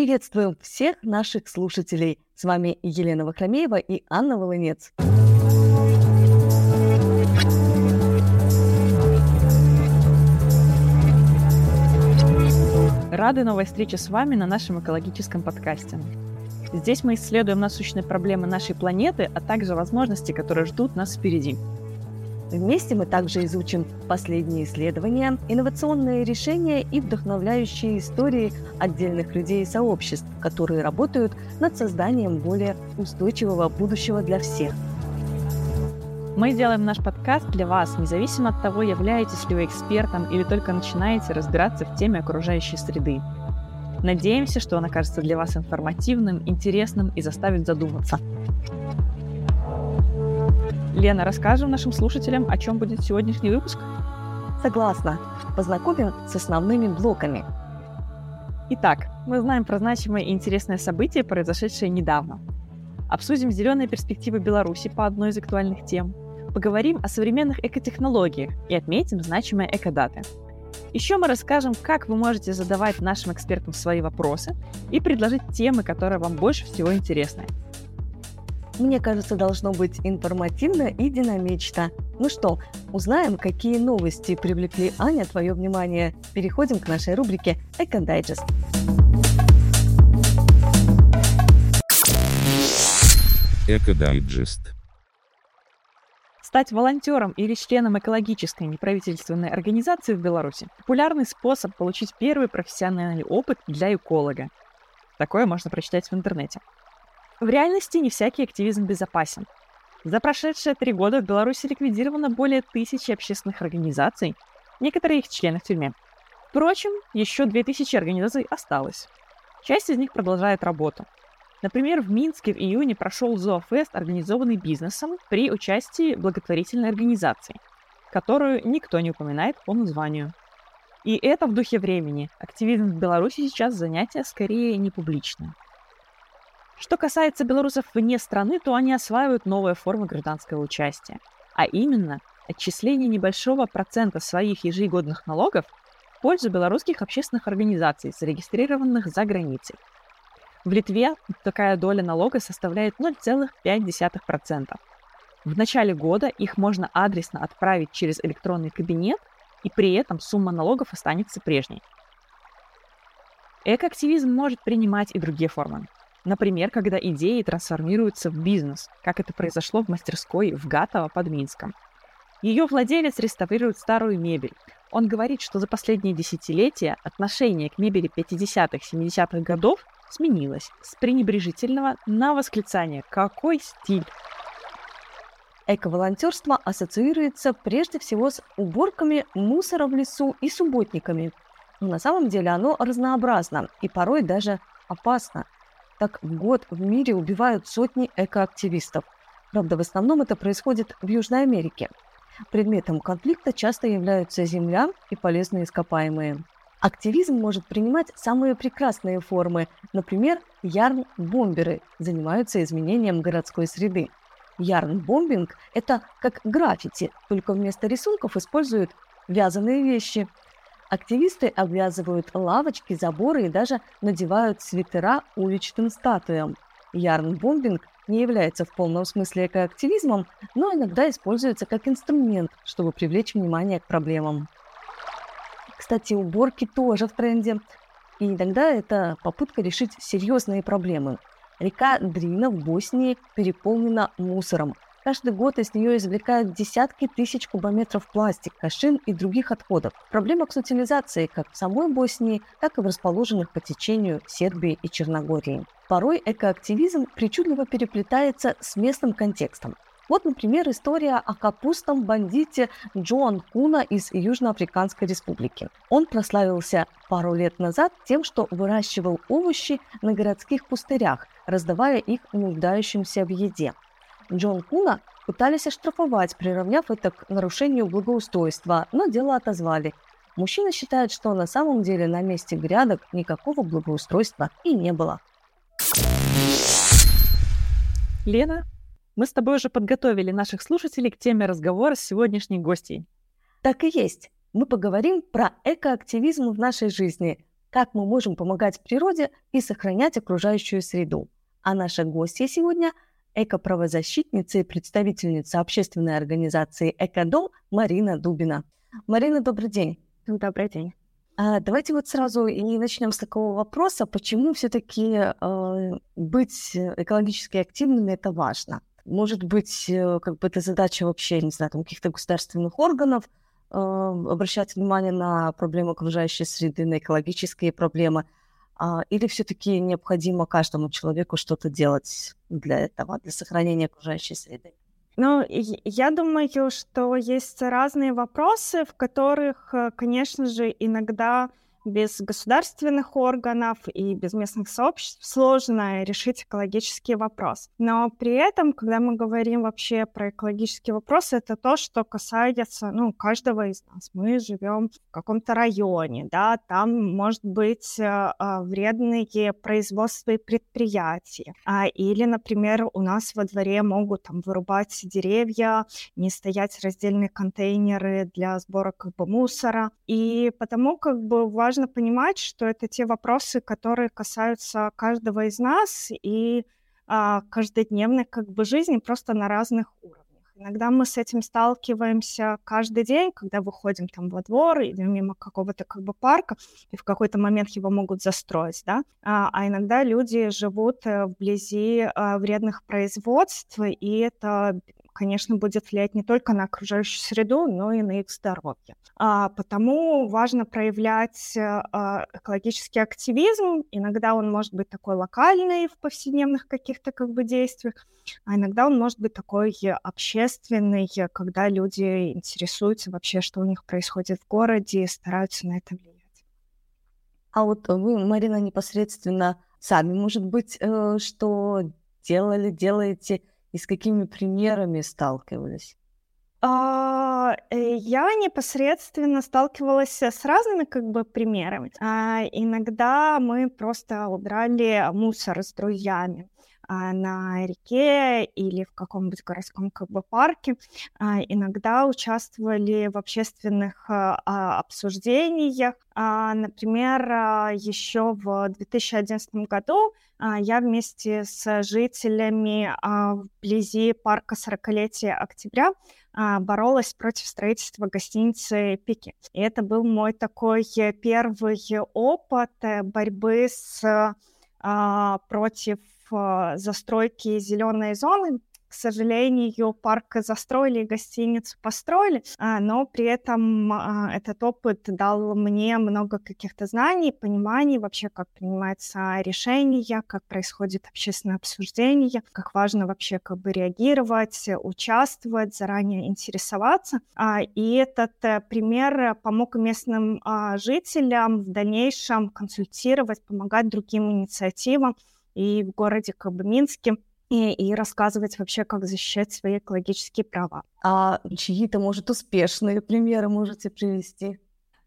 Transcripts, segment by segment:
Приветствуем всех наших слушателей. С вами Елена Вахромеева и Анна Волынец. Рады новой встрече с вами на нашем экологическом подкасте. Здесь мы исследуем насущные проблемы нашей планеты, а также возможности, которые ждут нас впереди. Вместе мы также изучим последние исследования, инновационные решения и вдохновляющие истории отдельных людей и сообществ, которые работают над созданием более устойчивого будущего для всех. Мы делаем наш подкаст для вас, независимо от того, являетесь ли вы экспертом или только начинаете разбираться в теме окружающей среды. Надеемся, что он окажется для вас информативным, интересным и заставит задуматься. Лена, расскажем нашим слушателям, о чем будет сегодняшний выпуск? Согласна. Познакомим с основными блоками. Итак, мы знаем про значимое и интересное событие, произошедшее недавно. Обсудим зеленые перспективы Беларуси по одной из актуальных тем. Поговорим о современных экотехнологиях и отметим значимые экодаты. Еще мы расскажем, как вы можете задавать нашим экспертам свои вопросы и предложить темы, которые вам больше всего интересны. Мне кажется, должно быть информативно и динамично. Ну что, узнаем, какие новости привлекли Аня твое внимание. Переходим к нашей рубрике «Экодайджест». Экодайджест. Стать волонтером или членом экологической неправительственной организации в Беларуси – популярный способ получить первый профессиональный опыт для эколога. Такое можно прочитать в интернете. В реальности не всякий активизм безопасен. За прошедшие три года в Беларуси ликвидировано более тысячи общественных организаций, некоторые их члены в тюрьме. Впрочем, еще 2000 организаций осталось. Часть из них продолжает работу. Например, в Минске в июне прошел зоофест, организованный бизнесом при участии благотворительной организации, которую никто не упоминает по названию. И это в духе времени. Активизм в Беларуси сейчас занятие скорее не публичное. Что касается белорусов вне страны, то они осваивают новые формы гражданского участия, а именно отчисление небольшого процента своих ежегодных налогов в пользу белорусских общественных организаций, зарегистрированных за границей. В Литве такая доля налога составляет 0,5%. В начале года их можно адресно отправить через электронный кабинет, и при этом сумма налогов останется прежней. Экоактивизм может принимать и другие формы. Например, когда идеи трансформируются в бизнес, как это произошло в мастерской в Гатово под Минском. Ее владелец реставрирует старую мебель. Он говорит, что за последние десятилетия отношение к мебели 50-70-х годов сменилось с пренебрежительного на восклицание «Какой стиль!». Эко-волонтерство ассоциируется прежде всего с уборками мусора в лесу и субботниками. Но на самом деле оно разнообразно и порой даже опасно – так в год в мире убивают сотни экоактивистов. Правда, в основном это происходит в Южной Америке. Предметом конфликта часто являются земля и полезные ископаемые. Активизм может принимать самые прекрасные формы. Например, ярн-бомберы занимаются изменением городской среды. Ярн-бомбинг – это как граффити, только вместо рисунков используют вязаные вещи – Активисты обвязывают лавочки, заборы и даже надевают свитера уличным статуям. Ярн-бомбинг не является в полном смысле экоактивизмом, но иногда используется как инструмент, чтобы привлечь внимание к проблемам. Кстати, уборки тоже в тренде. И иногда это попытка решить серьезные проблемы. Река Дрина в Боснии переполнена мусором – Каждый год из нее извлекают десятки тысяч кубометров пластика, шин и других отходов. Проблема с утилизацией как в самой Боснии, так и в расположенных по течению Сербии и Черногории. Порой экоактивизм причудливо переплетается с местным контекстом. Вот, например, история о капустном бандите Джоан Куна из Южноафриканской республики. Он прославился пару лет назад тем, что выращивал овощи на городских пустырях, раздавая их нуждающимся в еде. Джон Куна пытались оштрафовать, приравняв это к нарушению благоустройства, но дело отозвали. Мужчина считает, что на самом деле на месте грядок никакого благоустройства и не было. Лена, мы с тобой уже подготовили наших слушателей к теме разговора с сегодняшней гостьей. Так и есть. Мы поговорим про экоактивизм в нашей жизни. как мы можем помогать природе и сохранять окружающую среду. А наша гостья сегодня – экоправозащитница и представительница общественной организации «Экодом» Марина Дубина. Марина, добрый день. Добрый день. А, давайте вот сразу и начнем с такого вопроса, почему все-таки э, быть экологически активными это важно? Может быть, э, как бы это задача вообще, не знаю, там, каких-то государственных органов, э, обращать внимание на проблемы окружающей среды, на экологические проблемы, или все-таки необходимо каждому человеку что-то делать для этого, для сохранения окружающей среды? Ну, я думаю, что есть разные вопросы, в которых, э, конечно же, иногда без государственных органов и без местных сообществ сложно решить экологический вопрос. Но при этом, когда мы говорим вообще про экологический вопрос, это то, что касается ну, каждого из нас. Мы живем в каком-то районе, да, там может быть э, э, вредные производства и предприятия. А, или, например, у нас во дворе могут там вырубать деревья, не стоять раздельные контейнеры для сбора как бы мусора. И потому как бы важно важно понимать, что это те вопросы, которые касаются каждого из нас и а, каждодневной как бы жизни просто на разных уровнях. Иногда мы с этим сталкиваемся каждый день, когда выходим там во двор или мимо какого-то как бы парка, и в какой-то момент его могут застроить, да. А, а иногда люди живут э, вблизи а, вредных производств, и это конечно, будет влиять не только на окружающую среду, но и на их здоровье. А, потому важно проявлять а, экологический активизм. Иногда он может быть такой локальный в повседневных каких-то как бы действиях, а иногда он может быть такой общественный, когда люди интересуются вообще, что у них происходит в городе, и стараются на это влиять. А вот вы, Марина, непосредственно сами, может быть, э, что делали, делаете и с какими примерами сталкивались? А, э, я непосредственно сталкивалась с разными как бы примерами. А, иногда мы просто убрали мусор с друзьями на реке или в каком-нибудь городском как бы парке. А, иногда участвовали в общественных а, обсуждениях. Например, еще в 2011 году я вместе с жителями вблизи парка 40-летия октября боролась против строительства гостиницы «Пики». И это был мой такой первый опыт э, борьбы с против Э, застройки зеленой зоны. К сожалению, парк застроили, гостиницу построили, а, но при этом а, этот опыт дал мне много каких-то знаний, пониманий вообще, как принимаются решения, как происходит общественное обсуждение, как важно вообще как бы реагировать, участвовать, заранее интересоваться. А, и этот э, пример помог местным жителям в дальнейшем консультировать, помогать другим инициативам, и в городе как бы Минске, и, и рассказывать вообще, как защищать свои экологические права. А чьи-то, может, успешные примеры можете привести?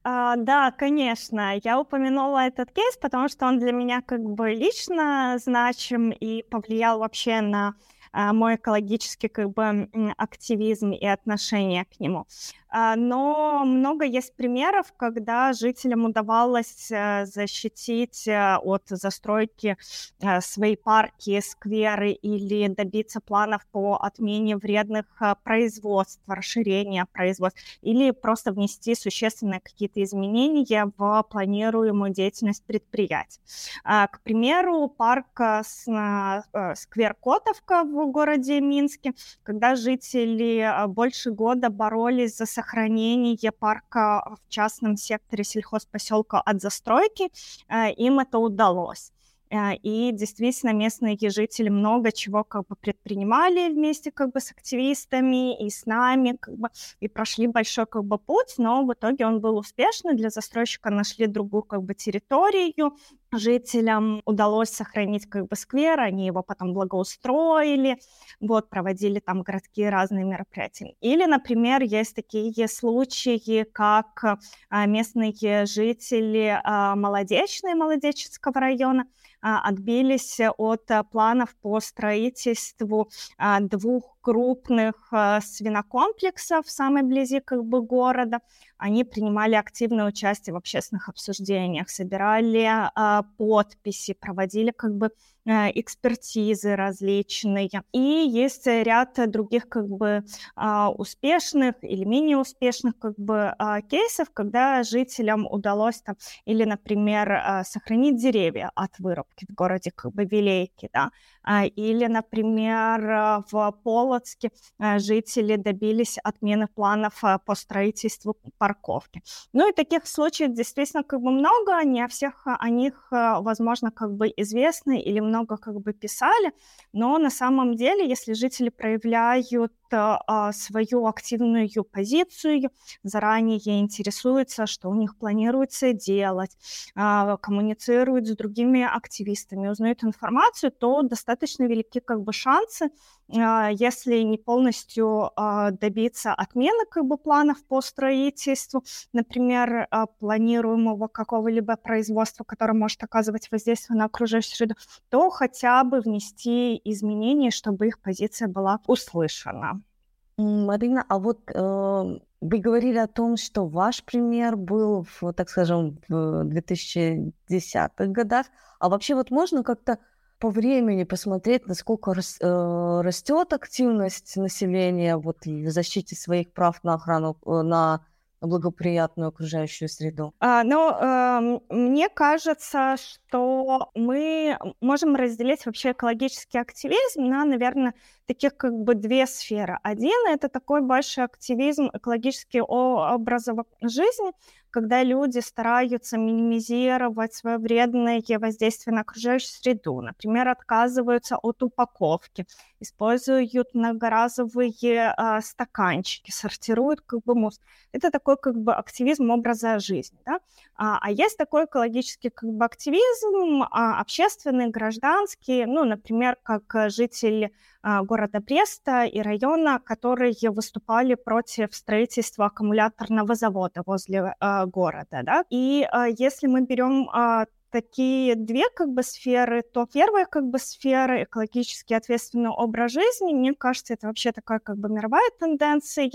А, да, конечно. Я упомянула этот кейс, потому что он для меня как бы лично значим и повлиял вообще на а, мой экологический как бы активизм и отношение к нему. А, но много есть примеров, когда жителям удавалось э, защитить э, от застройки э, свои парки, скверы или добиться планов по отмене вредных производств, расширения производств, или просто внести существенные какие-то изменения в планируемую деятельность предприятий. А, к примеру, парк сквер Котовка в городе Минске, когда жители больше года боролись за сохранение парка в частном секторе сельхозпоселка от застройки, э, им это удалось. Э, и действительно местные жители много чего как бы предпринимали вместе как бы с активистами и с нами, как бы, и прошли большой как бы путь, но в итоге он был успешный. Для застройщика нашли другую как бы территорию, жителям удалось сохранить как бы сквер, они его потом благоустроили, вот, проводили там городские разные мероприятия. Или, например, есть такие случаи, как а, местные жители а, Молодечной, Молодеческого района, а, отбились от планов по строительству двух крупных э, свинокомплексов самой близи как бы города. Они принимали активное участие в общественных обсуждениях, собирали э, подписи, проводили как бы экспертизы различные. И есть ряд других как бы а, успешных или менее успешных как бы а, кейсов, когда жителям удалось там или, например, а, сохранить деревья от вырубки в городе как бы Вилейки, да, или, например, в Полоцке жители добились отмены планов по строительству парковки. Ну и таких случаев действительно как бы много, не о всех о них, возможно, как бы известны или много как бы писали, но на самом деле, если жители проявляют свою активную позицию, заранее интересуются, что у них планируется делать, а, коммуницируют с другими активистами, узнают информацию, то достаточно велики как бы шансы, а, если не полностью а, добиться отмены как бы планов по строительству, например, а, планируемого какого-либо производства, которое может оказывать воздействие на окружающую среду, то хотя бы внести изменения, чтобы их позиция была услышана. Марина, а вот э, вы говорили о том, что ваш пример был, в, так скажем, в 2010-х годах. А вообще вот можно как-то по времени посмотреть, насколько рас, э, растет активность населения вот, в защите своих прав на охрану, э, на благоприятную окружающую среду? А, ну, э, мне кажется, что мы можем разделить вообще экологический активизм на, наверное, таких как бы две сферы. Один — это такой большой активизм, экологический образ жизни, когда люди стараются минимизировать свое вредное воздействие на окружающую среду. Например, отказываются от упаковки, используют многоразовые э, стаканчики, сортируют как бы мусор. Это такой как бы активизм образа жизни. Да? А, а есть такой экологический как бы активизм, а, общественный, гражданский, ну, например, как жители а, города Бреста и района, которые выступали против строительства аккумуляторного завода возле а, города. Да? И а, если мы берем такие две как бы сферы, то первая как бы сфера экологически ответственный образ жизни, мне кажется, это вообще такая как бы мировая тенденция,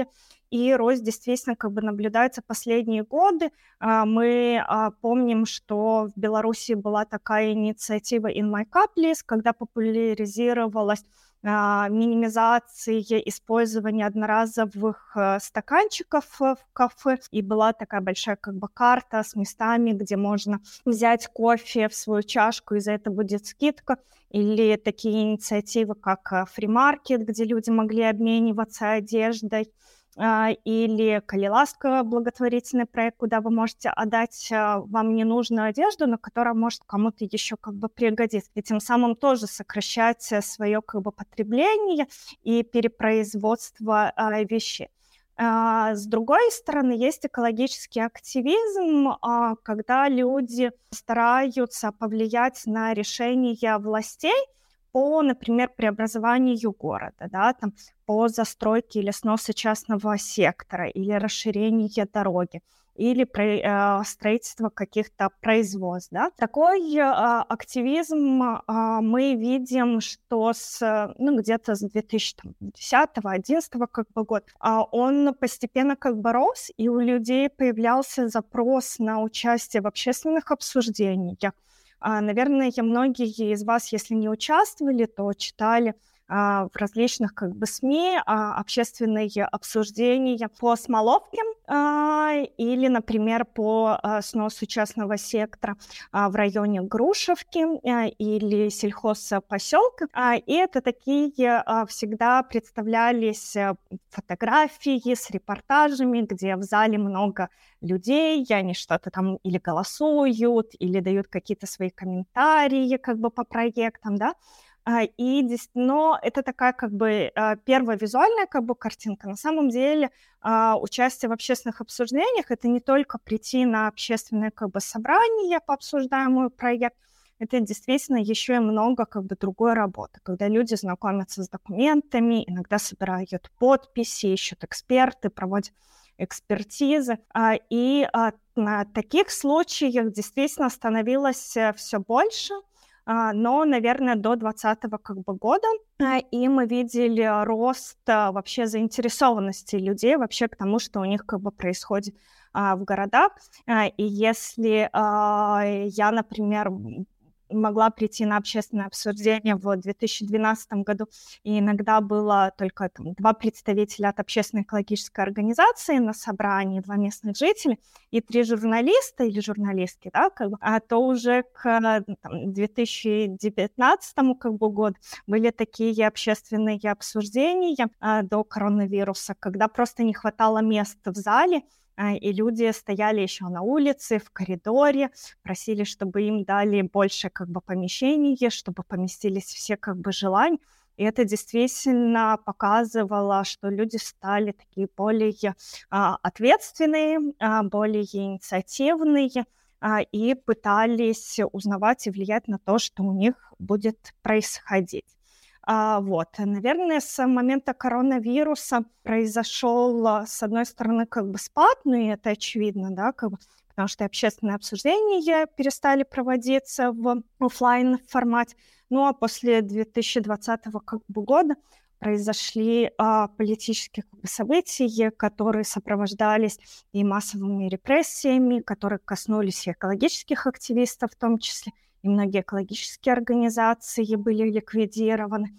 и рост действительно как бы наблюдается последние годы. Мы помним, что в Беларуси была такая инициатива In My Cup List, когда популяризировалась а, минимизации использования одноразовых э, стаканчиков в кафе. И была такая большая как бы карта с местами, где можно взять кофе в свою чашку, и за это будет скидка. Или такие инициативы, как фримаркет, где люди могли обмениваться одеждой. А, или Калиласка благотворительный проект, куда вы можете отдать а, вам ненужную одежду, но которая может кому-то еще как бы пригодиться. И тем самым тоже сокращать свое как бы потребление и перепроизводство а, вещей. С другой стороны, есть экологический активизм, когда люди стараются повлиять на решения властей по, например, преобразованию города, да, там, по застройке или сносу частного сектора, или расширению дороги, или про, э, строительство каких-то производств. Да? Такой э, активизм э, мы видим, что с, ну, где-то с 2010-2011 как бы год э, он постепенно как бы рос, и у людей появлялся запрос на участие в общественных обсуждениях, наверное, многие из вас, если не участвовали, то читали а, в различных как бы СМИ а, общественные обсуждения по Смоловке или, например, по сносу частного сектора в районе Грушевки или сельхозпоселка. И это такие всегда представлялись э, фотографии с репортажами, где в зале много людей, они что-то там или голосуют, или дают какие-то свои комментарии как бы по проектам, да, а, и, но это такая как бы а, первая визуальная как бы картинка. На самом деле а, участие в общественных обсуждениях это не только прийти на общественное как бы собрание по обсуждаемому проект, это действительно еще и много как бы другой работы, когда люди знакомятся с документами, иногда собирают подписи, ищут эксперты, проводят экспертизы. И на таких случаях действительно становилось э, все больше – а, но, наверное, до 2020 как бы, года, а, и мы видели рост а, вообще заинтересованности людей вообще к тому, что у них как бы происходит в городах. И если я, например, могла прийти на общественное обсуждение в 2012 году, и иногда было только там, два представителя от общественной экологической организации на собрании, два местных жителя и три журналиста или журналистки, да, как бы, а то уже к там, 2019 как бы, году были такие общественные обсуждения а, до коронавируса, когда просто не хватало места в зале, и люди стояли еще на улице, в коридоре, просили, чтобы им дали больше как бы помещений, чтобы поместились все как бы желания. И это действительно показывало, что люди стали такие более а, ответственные, а, более инициативные а, и пытались узнавать и влиять на то, что у них будет происходить. А, вот, наверное, с момента коронавируса произошел, а, с одной стороны, как бы спад, ну и это очевидно, да, как бы, потому что общественные обсуждения перестали проводиться в офлайн формате. Ну а после 2020 как бы, года произошли а, политические как бы, события, которые сопровождались и массовыми репрессиями, которые коснулись и экологических активистов в том числе, и многие экологические организации были ликвидированы.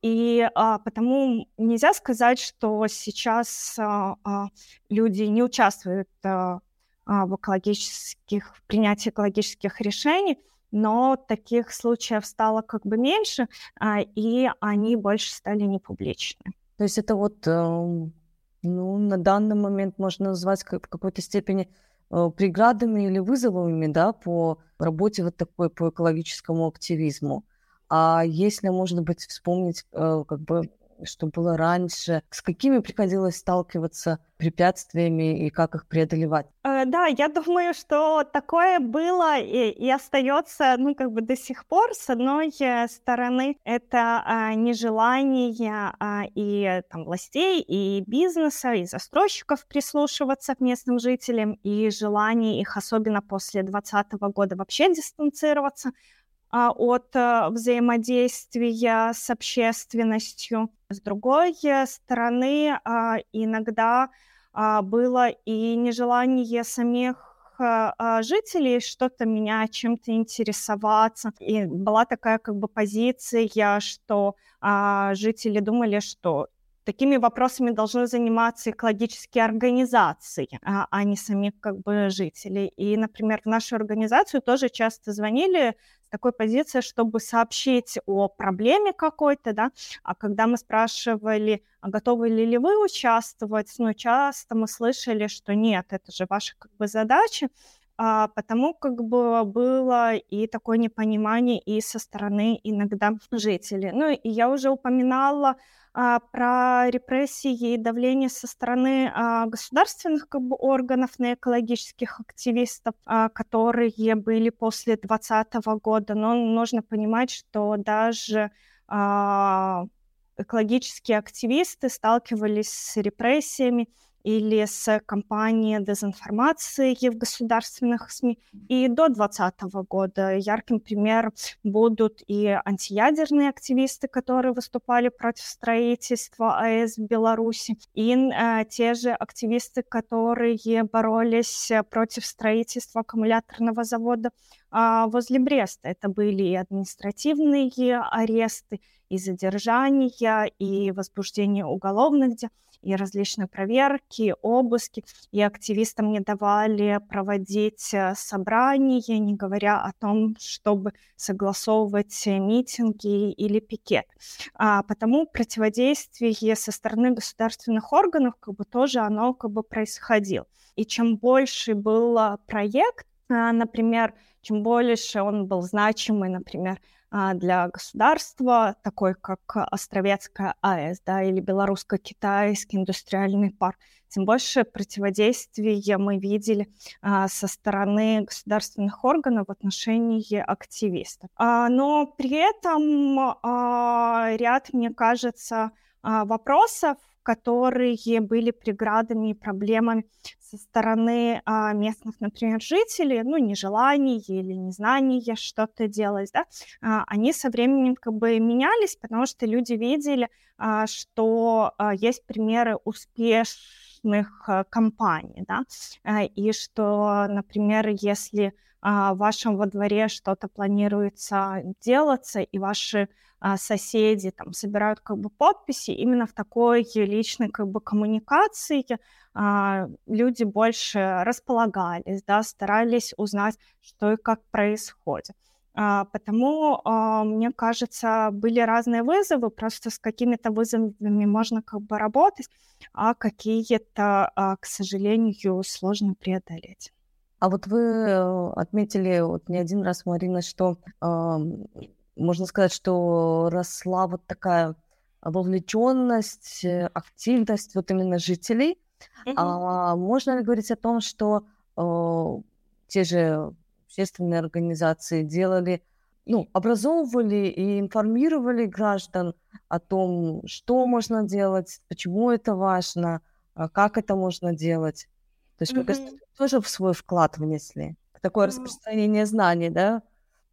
И а, потому нельзя сказать, что сейчас а, а, люди не участвуют а, а, в экологических, в принятии экологических решений, но таких случаев стало как бы меньше, а, и они больше стали непубличны. То есть это вот, э, ну, на данный момент можно назвать в какой-то степени преградами или вызовами да, по работе вот такой, по экологическому активизму. А если, может быть, вспомнить э, как бы что было раньше, с какими приходилось сталкиваться препятствиями и как их преодолевать? Э, да, я думаю, что такое было и, и остается, ну, как бы до сих пор. С одной э, стороны, это а, нежелание а, и там, властей, и бизнеса, и застройщиков прислушиваться к местным жителям, и желание их, особенно после 2020 года, вообще дистанцироваться а, от а, взаимодействия с общественностью. С другой стороны, а, иногда было и нежелание самих жителей что-то менять, чем-то интересоваться. И была такая как бы позиция, что жители думали, что такими вопросами должны заниматься экологические организации, а не сами как бы жители. И, например, в нашу организацию тоже часто звонили такой позиции, чтобы сообщить о проблеме какой-то, да, а когда мы спрашивали, а готовы ли, ли вы участвовать, ну, часто мы слышали, что нет, это же ваша как бы задача, а, потому как бы было и такое непонимание и со стороны иногда жителей. Ну, и я уже упоминала а, про репрессии и давление со стороны а, государственных как бы, органов на экологических активистов, а, которые были после 2020 года. Но нужно понимать, что даже а, экологические активисты сталкивались с репрессиями или с кампанией дезинформации в государственных СМИ. И до 2020 года ярким примером будут и антиядерные активисты, которые выступали против строительства АЭС в Беларуси, и э, те же активисты, которые боролись против строительства аккумуляторного завода э, возле Бреста. Это были и административные аресты, и задержания, и возбуждение уголовных дел и различные проверки, обыски, и активистам не давали проводить э, собрания, не говоря о том, чтобы согласовывать митинги или пикет. А потому противодействие со стороны государственных органов как бы тоже оно как бы происходило. И чем больше был проект, а, например, чем больше он был значимый, например, а, для государства, такой как Островецкая АЭС да, или Белорусско-Китайский индустриальный парк, тем больше противодействия мы видели а, со стороны государственных органов в отношении активистов. А, но при этом а, ряд, мне кажется, а, вопросов, которые были преградами и проблемами со стороны а, местных, например, жителей, ну, нежелание или незнание что-то делать, да, а, они со временем как бы менялись, потому что люди видели, а, что а, есть примеры успешных а, компаний, да, а, и что, например, если а, в вашем во дворе что-то планируется делаться, и ваши соседи там собирают как бы подписи, именно в такой личной как бы коммуникации а, люди больше располагались, да, старались узнать, что и как происходит. А, потому, а, мне кажется, были разные вызовы, просто с какими-то вызовами можно как бы работать, а какие-то, а, к сожалению, сложно преодолеть. А вот вы э, отметили вот не один раз, Марина, что можно сказать, что росла вот такая вовлеченность, э, активность вот именно жителей. Mm-hmm. А можно ли говорить о том, что э, те же общественные организации делали, ну, образовывали и информировали граждан о том, что можно делать, почему это важно, а как это можно делать? То есть mm-hmm. тоже в свой вклад внесли. Такое mm-hmm. распространение знаний, да?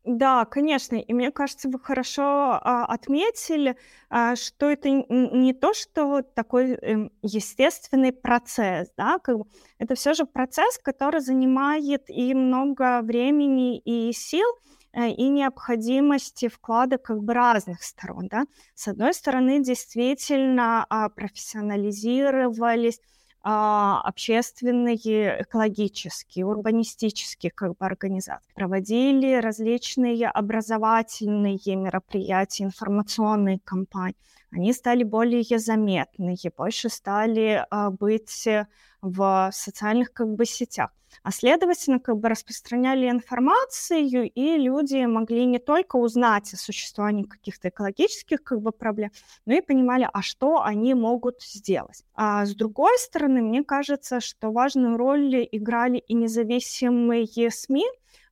Да, конечно. И мне кажется, вы хорошо а, отметили, а, что это не то, что такой э, естественный процесс, да, как бы это все же процесс, который занимает и много времени и сил, э, и необходимости вклада как бы разных сторон, да. С одной стороны, действительно а, профессионализировались общественные, экологические, урбанистические как бы, организации. Проводили различные образовательные мероприятия, информационные кампании. Они стали более заметные, больше стали а, быть в социальных как бы сетях. А следовательно, как бы распространяли информацию, и люди могли не только узнать о существовании каких-то экологических как бы проблем, но и понимали, а что они могут сделать. А с другой стороны, мне кажется, что важную роль играли и независимые СМИ,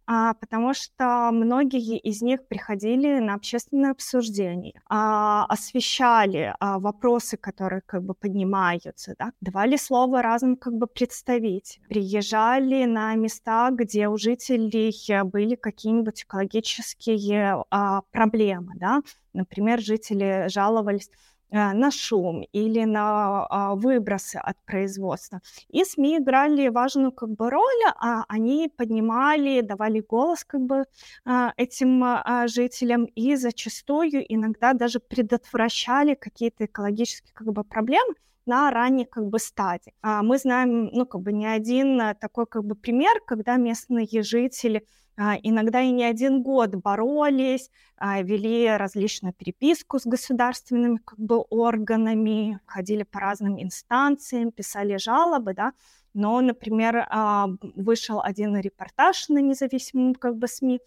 потому что многие из них приходили на общественное обсуждение, а, освещали а, вопросы, которые как бы поднимаются, да, давали слово разным как бы представителям, приезжали на места, где у жителей были какие-нибудь экологические а, проблемы, да, например, жители жаловались на шум или на а, выбросы от производства. И СМИ играли важную как бы роль, а они поднимали, давали голос как бы а, этим а, жителям и зачастую иногда даже предотвращали какие-то экологические как бы проблемы, на ранней как бы стадии. Мы знаем, ну, как бы не один такой как бы пример, когда местные жители а, иногда и не один год боролись, а, вели различную переписку с государственными как бы, органами, ходили по разным инстанциям, писали жалобы, да, но, например, а, вышел один репортаж на независимом как бы СМИ,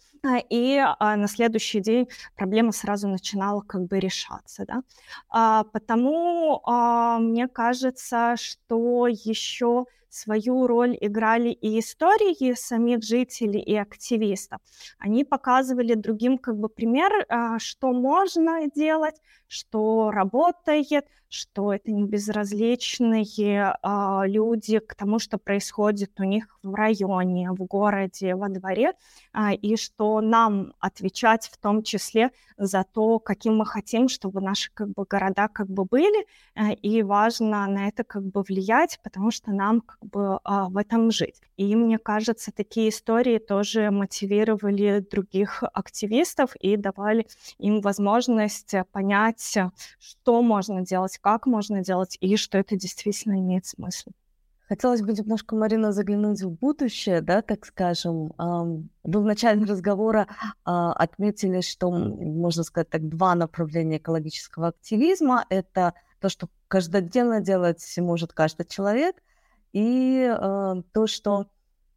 и на следующий день проблема сразу начинала как бы решаться, да. Потому мне кажется, что еще свою роль играли и истории самих жителей и активистов. Они показывали другим как бы пример, а, что можно делать, что работает, что это не безразличные а, люди к тому, что происходит у них в районе, в городе, во дворе, а, и что нам отвечать в том числе за то, каким мы хотим, чтобы наши как бы города как бы были, а, и важно на это как бы влиять, потому что нам как бы а, в этом жить. И мне кажется, такие истории тоже мотивировали других активистов и давали им возможность понять, что можно делать делать, как можно делать и что это действительно имеет смысл. Хотелось бы немножко, Марина, заглянуть в будущее, да, так скажем. Вы в начале разговора а, отметили, что, можно сказать так, два направления экологического активизма. Это то, что каждодневно делать может каждый человек, и а, то, что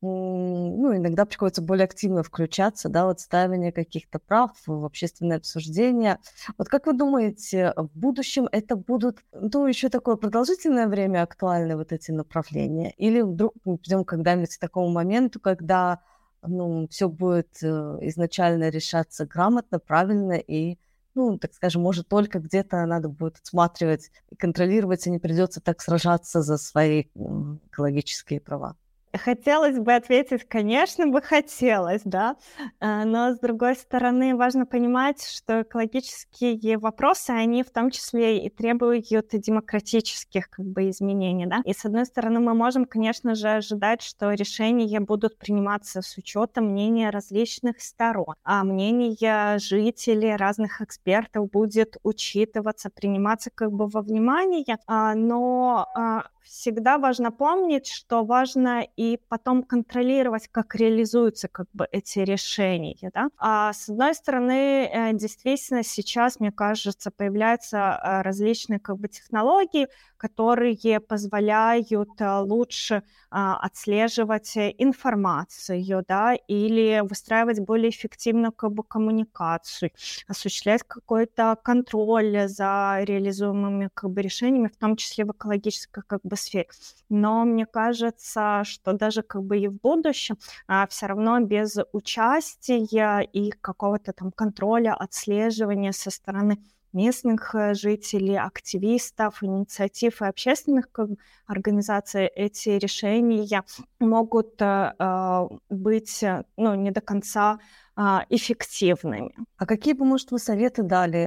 ну, иногда приходится более активно включаться, да, вот ставление каких-то прав в общественное обсуждение. Вот как вы думаете, в будущем это будут, ну, еще такое продолжительное время актуальны вот эти направления? Или вдруг мы придем когда-нибудь к такому моменту, когда, ну, все будет э, изначально решаться грамотно, правильно, и ну, так скажем, может, только где-то надо будет отсматривать и контролировать, и не придется так сражаться за свои экологические права. Хотелось бы ответить, конечно бы хотелось, да, а, но с другой стороны важно понимать, что экологические вопросы, они в том числе и требуют демократических как бы изменений, да. И с одной стороны мы можем, конечно же, ожидать, что решения будут приниматься с учетом мнения различных сторон, а мнение жителей, разных экспертов будет учитываться, приниматься как бы во внимание, а, но а, всегда важно помнить, что важно и потом контролировать, как реализуются как бы эти решения. Да? А с одной стороны, э, действительно сейчас, мне кажется, появляются э, различные как бы технологии, которые позволяют э, лучше а, отслеживать информацию, да, или выстраивать более эффективную как бы, коммуникацию, осуществлять какой-то контроль за реализуемыми как бы, решениями, в том числе в экологической как бы, сфере. Но мне кажется, что даже как бы и в будущем а, все равно без участия и какого-то там контроля, отслеживания со стороны местных э, жителей, активистов, инициатив и общественных организаций эти решения могут э, э, быть ну, не до конца а, эффективными. А какие бы, может, вы советы дали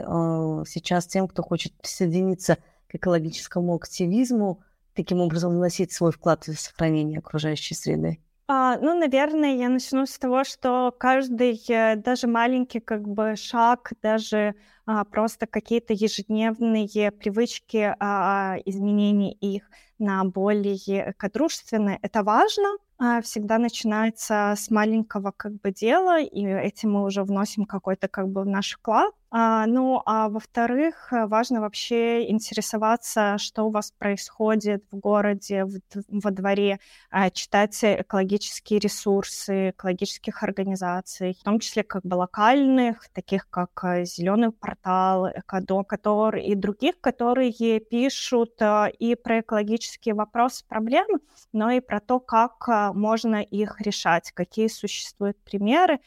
сейчас тем, кто хочет присоединиться к экологическому активизму, таким образом вносить свой вклад в сохранение окружающей среды? А, ну, наверное, я начну с того, что каждый, даже маленький как бы шаг, даже а, просто какие-то ежедневные привычки, а, изменения их на более экодружественные, это важно, а, всегда начинается с маленького как бы дела, и этим мы уже вносим какой-то как бы наш вклад. А, ну, а во-вторых, э, важно вообще интересоваться, что у вас происходит в городе, в, во дворе, а, читать экологические ресурсы экологических организаций, в том числе как бы локальных, таких как э, Зеленый портал, Экодокатор и других, которые пишут э, и про экологические вопросы, проблемы, но и про то, как можно их решать, какие существуют примеры,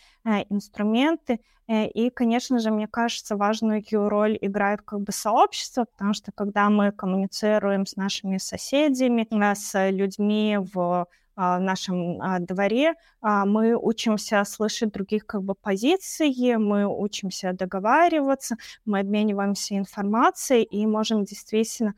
инструменты, Э, и, конечно же, мне кажется, важную роль играет как бы сообщество, потому что когда мы коммуницируем с нашими соседями, э, с людьми в а, нашем а, дворе, а, мы учимся слышать других как бы позиции, мы учимся договариваться, мы обмениваемся информацией и можем действительно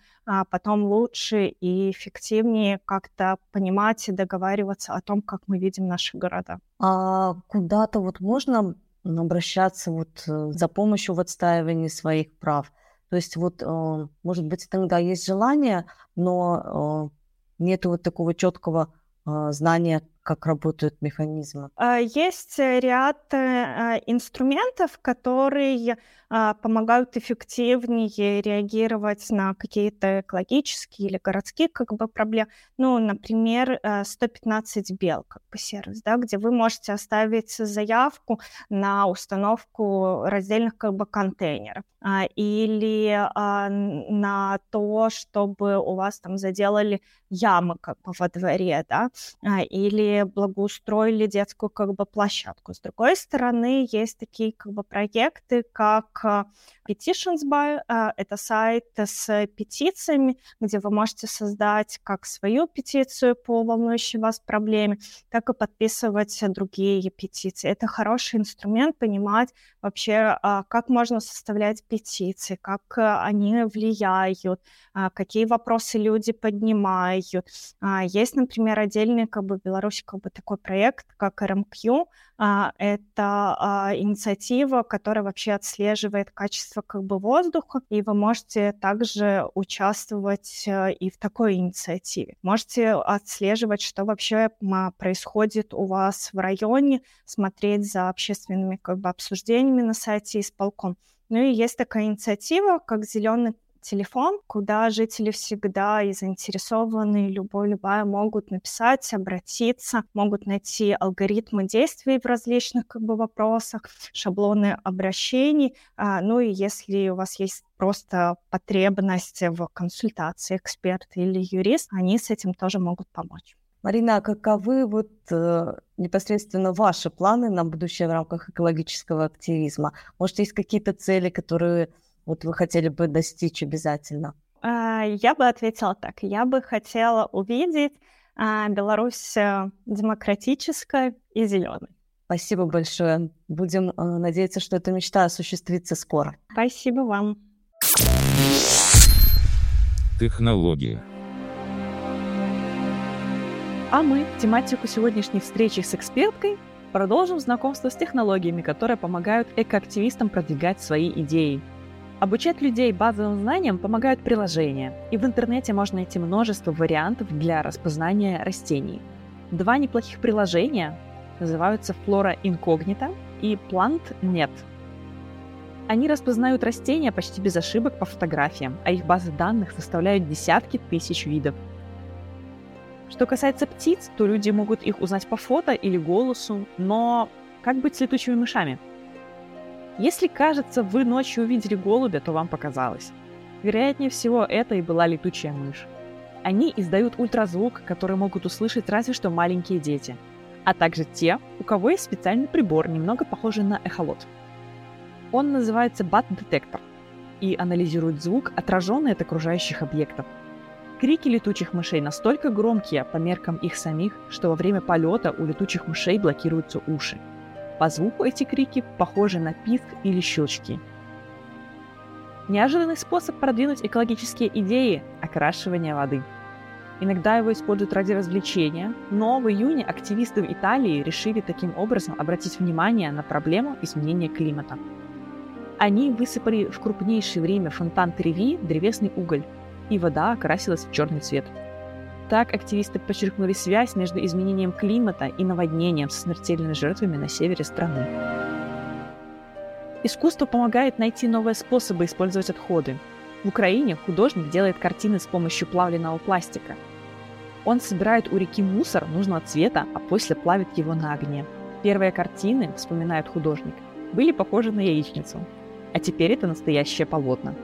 потом лучше и эффективнее как-то понимать и договариваться о том, как мы видим наши города. А куда-то вот можно обращаться вот э, за помощью в отстаивании своих прав. То есть вот, э, может быть, иногда есть желание, но э, нет вот такого четкого знания, как работают механизмы? А, есть ряд инструментов, которые помогают эффективнее реагировать на какие-то экологические или городские как бы, проблемы. Ну, например, 115 бел как бы сервис, да, где вы можете оставить заявку на установку раздельных как бы контейнеров а, или а, на то, чтобы у вас там заделали ямы как бы во дворе, да, а, или благоустроили детскую как бы площадку. С другой стороны, есть такие как бы проекты, как Petitions by — это сайт с петициями, где вы можете создать как свою петицию по волнующей вас проблеме, так и подписывать другие петиции. Это хороший инструмент понимать вообще, а, как можно составлять петиции, как они влияют, а, какие вопросы люди поднимают. А, есть, например, отдельный как бы в Беларуси как бы такой проект, как RMQ, а, это а, инициатива, которая вообще отслеживает качество как бы воздуха, и вы можете также участвовать э, и в такой инициативе. Можете отслеживать, что вообще происходит у вас в районе, смотреть за общественными как бы обсуждениями на сайте исполком. Ну и есть такая инициатива, как зеленый телефон, куда жители всегда и заинтересованные, любой, любая могут написать, обратиться, могут найти алгоритмы действий в различных как бы вопросах, шаблоны обращений. А, ну и если у вас есть просто потребность в консультации эксперт или юрист, они с этим тоже могут помочь. Марина, а каковы вот э, непосредственно ваши планы на будущее в рамках экологического активизма? Может, есть какие-то цели, которые вот вы хотели бы достичь обязательно? А, я бы ответила так. Я бы хотела увидеть а, Беларусь э, демократической и зеленой. Спасибо большое. Будем э, надеяться, что эта мечта осуществится скоро. Спасибо вам. Технологии. А мы тематику сегодняшней встречи с эксперткой продолжим знакомство с технологиями, которые помогают экоактивистам продвигать свои идеи. Обучать людей базовым знаниям помогают приложения, и в интернете можно найти множество вариантов для распознания растений. Два неплохих приложения называются Flora Incognita и PlantNet. Они распознают растения почти без ошибок по фотографиям, а их базы данных составляют десятки тысяч видов – что касается птиц, то люди могут их узнать по фото или голосу, но как быть с летучими мышами? Если кажется, вы ночью увидели голубя, то вам показалось. Вероятнее всего, это и была летучая мышь. Они издают ультразвук, который могут услышать разве что маленькие дети, а также те, у кого есть специальный прибор, немного похожий на эхолот. Он называется BAT-детектор и анализирует звук, отраженный от окружающих объектов – Крики летучих мышей настолько громкие по меркам их самих, что во время полета у летучих мышей блокируются уши. По звуку эти крики похожи на писк или щелчки. Неожиданный способ продвинуть экологические идеи – окрашивание воды. Иногда его используют ради развлечения, но в июне активисты в Италии решили таким образом обратить внимание на проблему изменения климата. Они высыпали в крупнейший в Риме фонтан Треви древесный уголь, и вода окрасилась в черный цвет. Так активисты подчеркнули связь между изменением климата и наводнением со смертельными жертвами на севере страны. Искусство помогает найти новые способы использовать отходы. В Украине художник делает картины с помощью плавленного пластика. Он собирает у реки мусор нужного цвета, а после плавит его на огне. Первые картины, вспоминает художник, были похожи на яичницу. А теперь это настоящее полотно.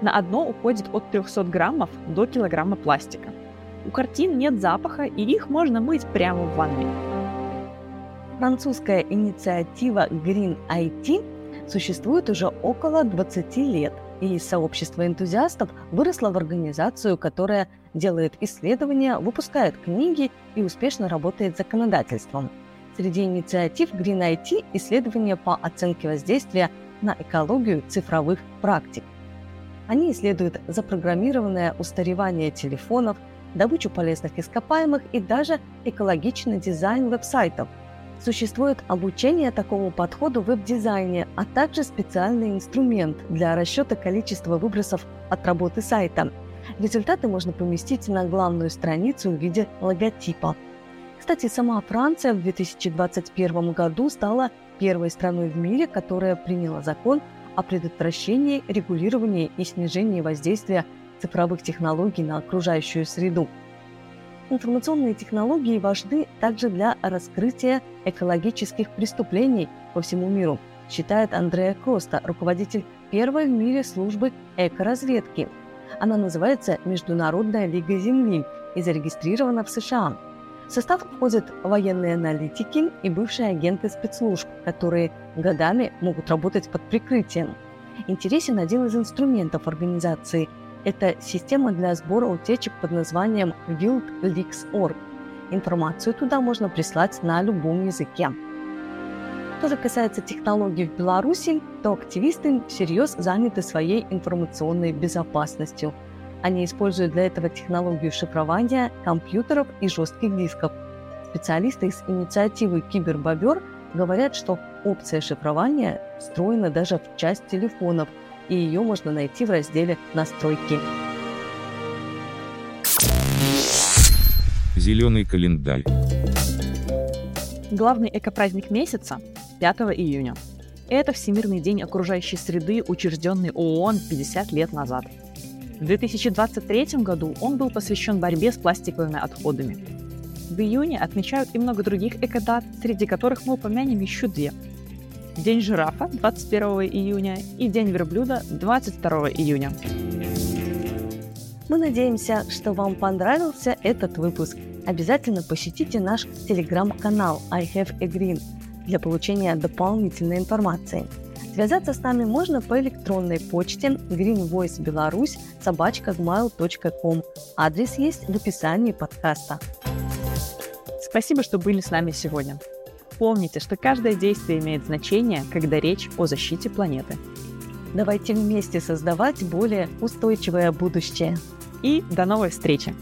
На одно уходит от 300 граммов до килограмма пластика. У картин нет запаха, и их можно мыть прямо в ванной. Французская инициатива Green IT существует уже около 20 лет, и сообщество энтузиастов выросло в организацию, которая делает исследования, выпускает книги и успешно работает законодательством. Среди инициатив Green IT – исследования по оценке воздействия на экологию цифровых практик. Они исследуют запрограммированное устаревание телефонов, добычу полезных ископаемых и даже экологичный дизайн веб-сайтов. Существует обучение такому подходу в веб-дизайне, а также специальный инструмент для расчета количества выбросов от работы сайта. Результаты можно поместить на главную страницу в виде логотипа. Кстати, сама Франция в 2021 году стала первой страной в мире, которая приняла закон о предотвращении, регулировании и снижении воздействия цифровых технологий на окружающую среду. Информационные технологии важны также для раскрытия экологических преступлений по всему миру, считает Андреа Коста, руководитель первой в мире службы экоразведки. Она называется Международная лига Земли и зарегистрирована в США. В состав входят военные аналитики и бывшие агенты спецслужб, которые годами могут работать под прикрытием. Интересен один из инструментов организации. Это система для сбора утечек под названием WildLeaks.org. Информацию туда можно прислать на любом языке. Что же касается технологий в Беларуси, то активисты всерьез заняты своей информационной безопасностью – они используют для этого технологию шифрования компьютеров и жестких дисков. Специалисты из инициативы «Кибербобер» говорят, что опция шифрования встроена даже в часть телефонов, и ее можно найти в разделе «Настройки». Зеленый календарь. Главный экопраздник месяца – 5 июня. Это Всемирный день окружающей среды, учрежденный ООН 50 лет назад – в 2023 году он был посвящен борьбе с пластиковыми отходами. В июне отмечают и много других экодат, среди которых мы упомянем еще две. День жирафа 21 июня и День верблюда 22 июня. Мы надеемся, что вам понравился этот выпуск. Обязательно посетите наш телеграм-канал I Have a Green для получения дополнительной информации. Связаться с нами можно по электронной почте greenvoicebelarus собачка gmail.com. Адрес есть в описании подкаста. Спасибо, что были с нами сегодня. Помните, что каждое действие имеет значение, когда речь о защите планеты. Давайте вместе создавать более устойчивое будущее. И до новой встречи!